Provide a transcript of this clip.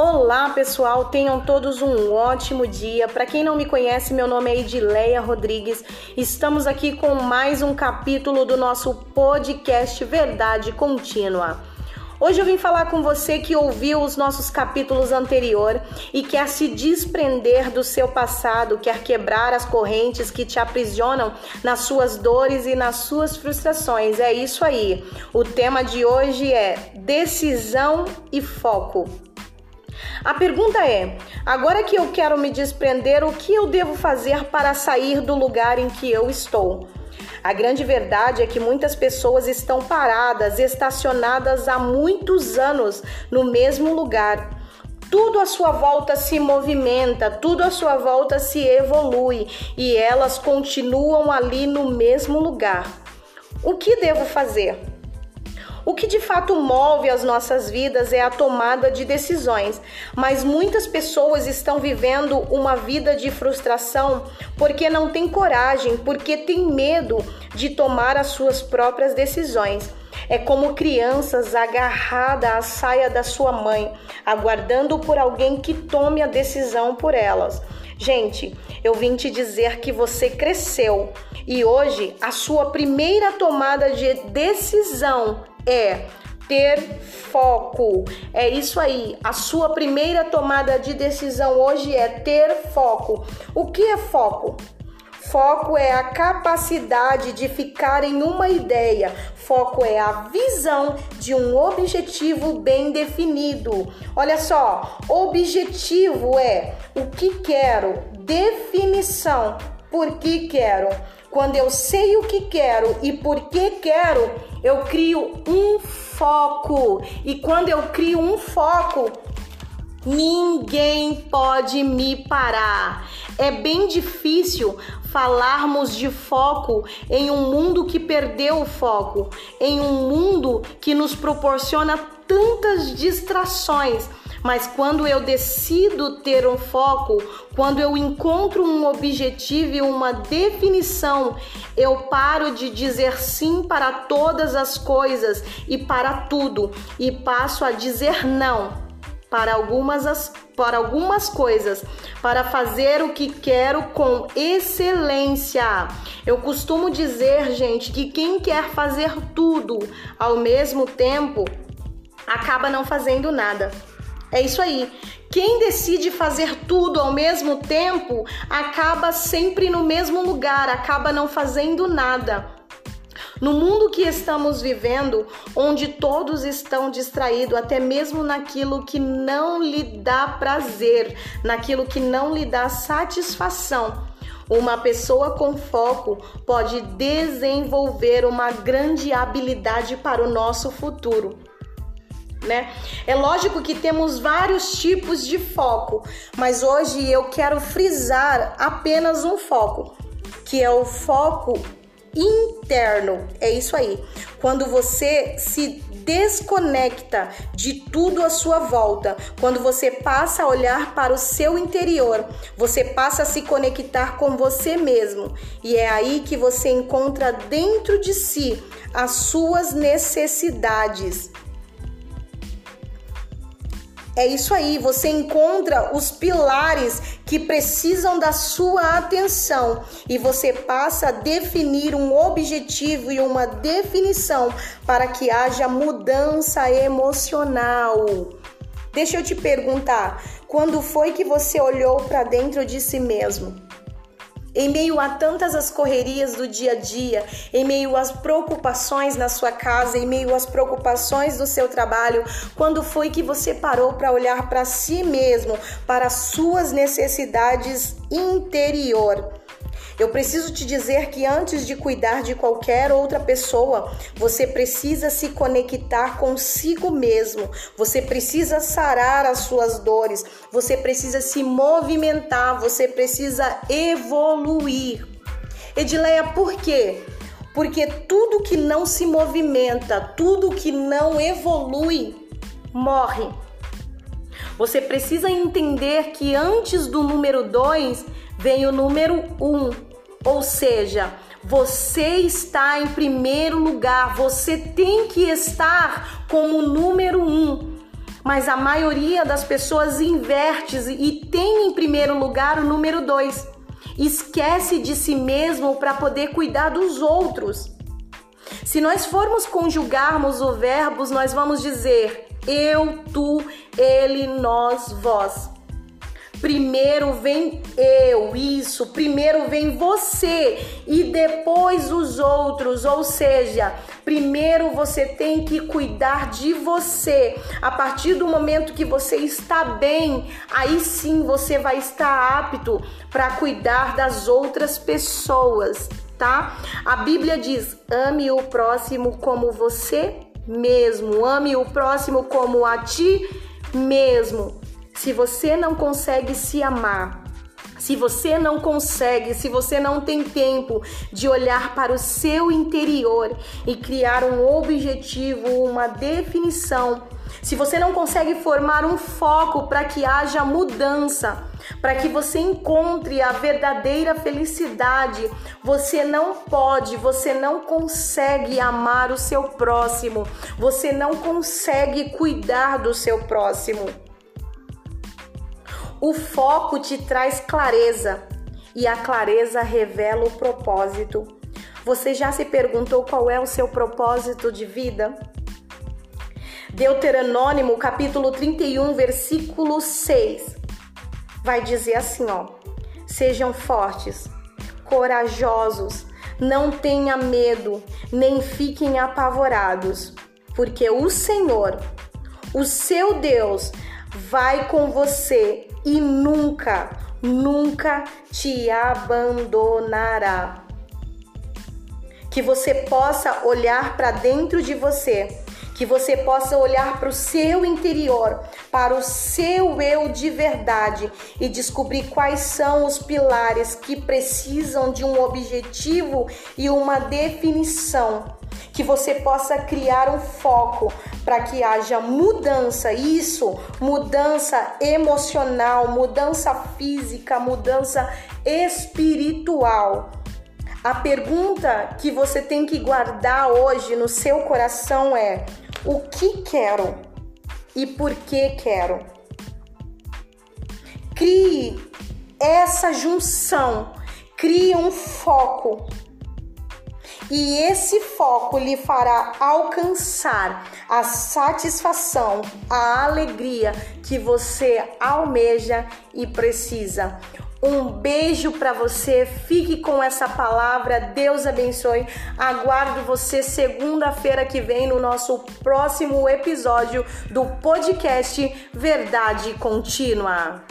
Olá, pessoal, tenham todos um ótimo dia. Para quem não me conhece, meu nome é Edileia Rodrigues. Estamos aqui com mais um capítulo do nosso podcast Verdade Contínua. Hoje eu vim falar com você que ouviu os nossos capítulos anteriores e quer se desprender do seu passado, quer quebrar as correntes que te aprisionam nas suas dores e nas suas frustrações. É isso aí. O tema de hoje é decisão e foco. A pergunta é: agora que eu quero me desprender, o que eu devo fazer para sair do lugar em que eu estou? A grande verdade é que muitas pessoas estão paradas, estacionadas há muitos anos no mesmo lugar. Tudo à sua volta se movimenta, tudo à sua volta se evolui e elas continuam ali no mesmo lugar. O que devo fazer? O que de fato move as nossas vidas é a tomada de decisões, mas muitas pessoas estão vivendo uma vida de frustração porque não têm coragem, porque têm medo de tomar as suas próprias decisões. É como crianças agarradas à saia da sua mãe, aguardando por alguém que tome a decisão por elas. Gente, eu vim te dizer que você cresceu e hoje a sua primeira tomada de decisão é ter foco. É isso aí. A sua primeira tomada de decisão hoje é ter foco. O que é foco? Foco é a capacidade de ficar em uma ideia. Foco é a visão de um objetivo bem definido. Olha só, objetivo é o que quero, definição, por que quero. Quando eu sei o que quero e por que quero, eu crio um foco. E quando eu crio um foco, ninguém pode me parar. É bem difícil falarmos de foco em um mundo que perdeu o foco, em um mundo que nos proporciona tantas distrações. Mas quando eu decido ter um foco, quando eu encontro um objetivo e uma definição, eu paro de dizer sim para todas as coisas e para tudo e passo a dizer não para algumas, para algumas coisas, para fazer o que quero com excelência. Eu costumo dizer, gente, que quem quer fazer tudo ao mesmo tempo acaba não fazendo nada. É isso aí. Quem decide fazer tudo ao mesmo tempo acaba sempre no mesmo lugar, acaba não fazendo nada. No mundo que estamos vivendo, onde todos estão distraídos, até mesmo naquilo que não lhe dá prazer, naquilo que não lhe dá satisfação, uma pessoa com foco pode desenvolver uma grande habilidade para o nosso futuro né? É lógico que temos vários tipos de foco, mas hoje eu quero frisar apenas um foco, que é o foco interno. É isso aí. Quando você se desconecta de tudo à sua volta, quando você passa a olhar para o seu interior, você passa a se conectar com você mesmo. E é aí que você encontra dentro de si as suas necessidades. É isso aí, você encontra os pilares que precisam da sua atenção e você passa a definir um objetivo e uma definição para que haja mudança emocional. Deixa eu te perguntar, quando foi que você olhou para dentro de si mesmo? Em meio a tantas as correrias do dia a dia, em meio às preocupações na sua casa, em meio às preocupações do seu trabalho, quando foi que você parou para olhar para si mesmo, para suas necessidades interior? Eu preciso te dizer que antes de cuidar de qualquer outra pessoa, você precisa se conectar consigo mesmo. Você precisa sarar as suas dores. Você precisa se movimentar. Você precisa evoluir. Edileia, por quê? Porque tudo que não se movimenta, tudo que não evolui, morre. Você precisa entender que antes do número 2 vem o número 1. Um. Ou seja, você está em primeiro lugar, você tem que estar como número um. Mas a maioria das pessoas inverte e tem em primeiro lugar o número dois. Esquece de si mesmo para poder cuidar dos outros. Se nós formos conjugarmos o verbos, nós vamos dizer eu, tu, ele, nós, vós. Primeiro vem eu, isso. Primeiro vem você e depois os outros. Ou seja, primeiro você tem que cuidar de você. A partir do momento que você está bem, aí sim você vai estar apto para cuidar das outras pessoas, tá? A Bíblia diz: ame o próximo como você mesmo. Ame o próximo como a ti mesmo. Se você não consegue se amar, se você não consegue, se você não tem tempo de olhar para o seu interior e criar um objetivo, uma definição, se você não consegue formar um foco para que haja mudança, para que você encontre a verdadeira felicidade, você não pode, você não consegue amar o seu próximo, você não consegue cuidar do seu próximo. O foco te traz clareza e a clareza revela o propósito. Você já se perguntou qual é o seu propósito de vida? Deuteronômio, capítulo 31, versículo 6, vai dizer assim, ó: Sejam fortes, corajosos, não tenha medo, nem fiquem apavorados, porque o Senhor, o seu Deus, vai com você e nunca, nunca te abandonará. Que você possa olhar para dentro de você, que você possa olhar para o seu interior, para o seu eu de verdade e descobrir quais são os pilares que precisam de um objetivo e uma definição que você possa criar um foco para que haja mudança, isso, mudança emocional, mudança física, mudança espiritual. A pergunta que você tem que guardar hoje no seu coração é: o que quero e por que quero? Crie essa junção, crie um foco e esse foco lhe fará alcançar a satisfação, a alegria que você almeja e precisa. Um beijo para você. Fique com essa palavra. Deus abençoe. Aguardo você segunda-feira que vem no nosso próximo episódio do podcast Verdade Contínua.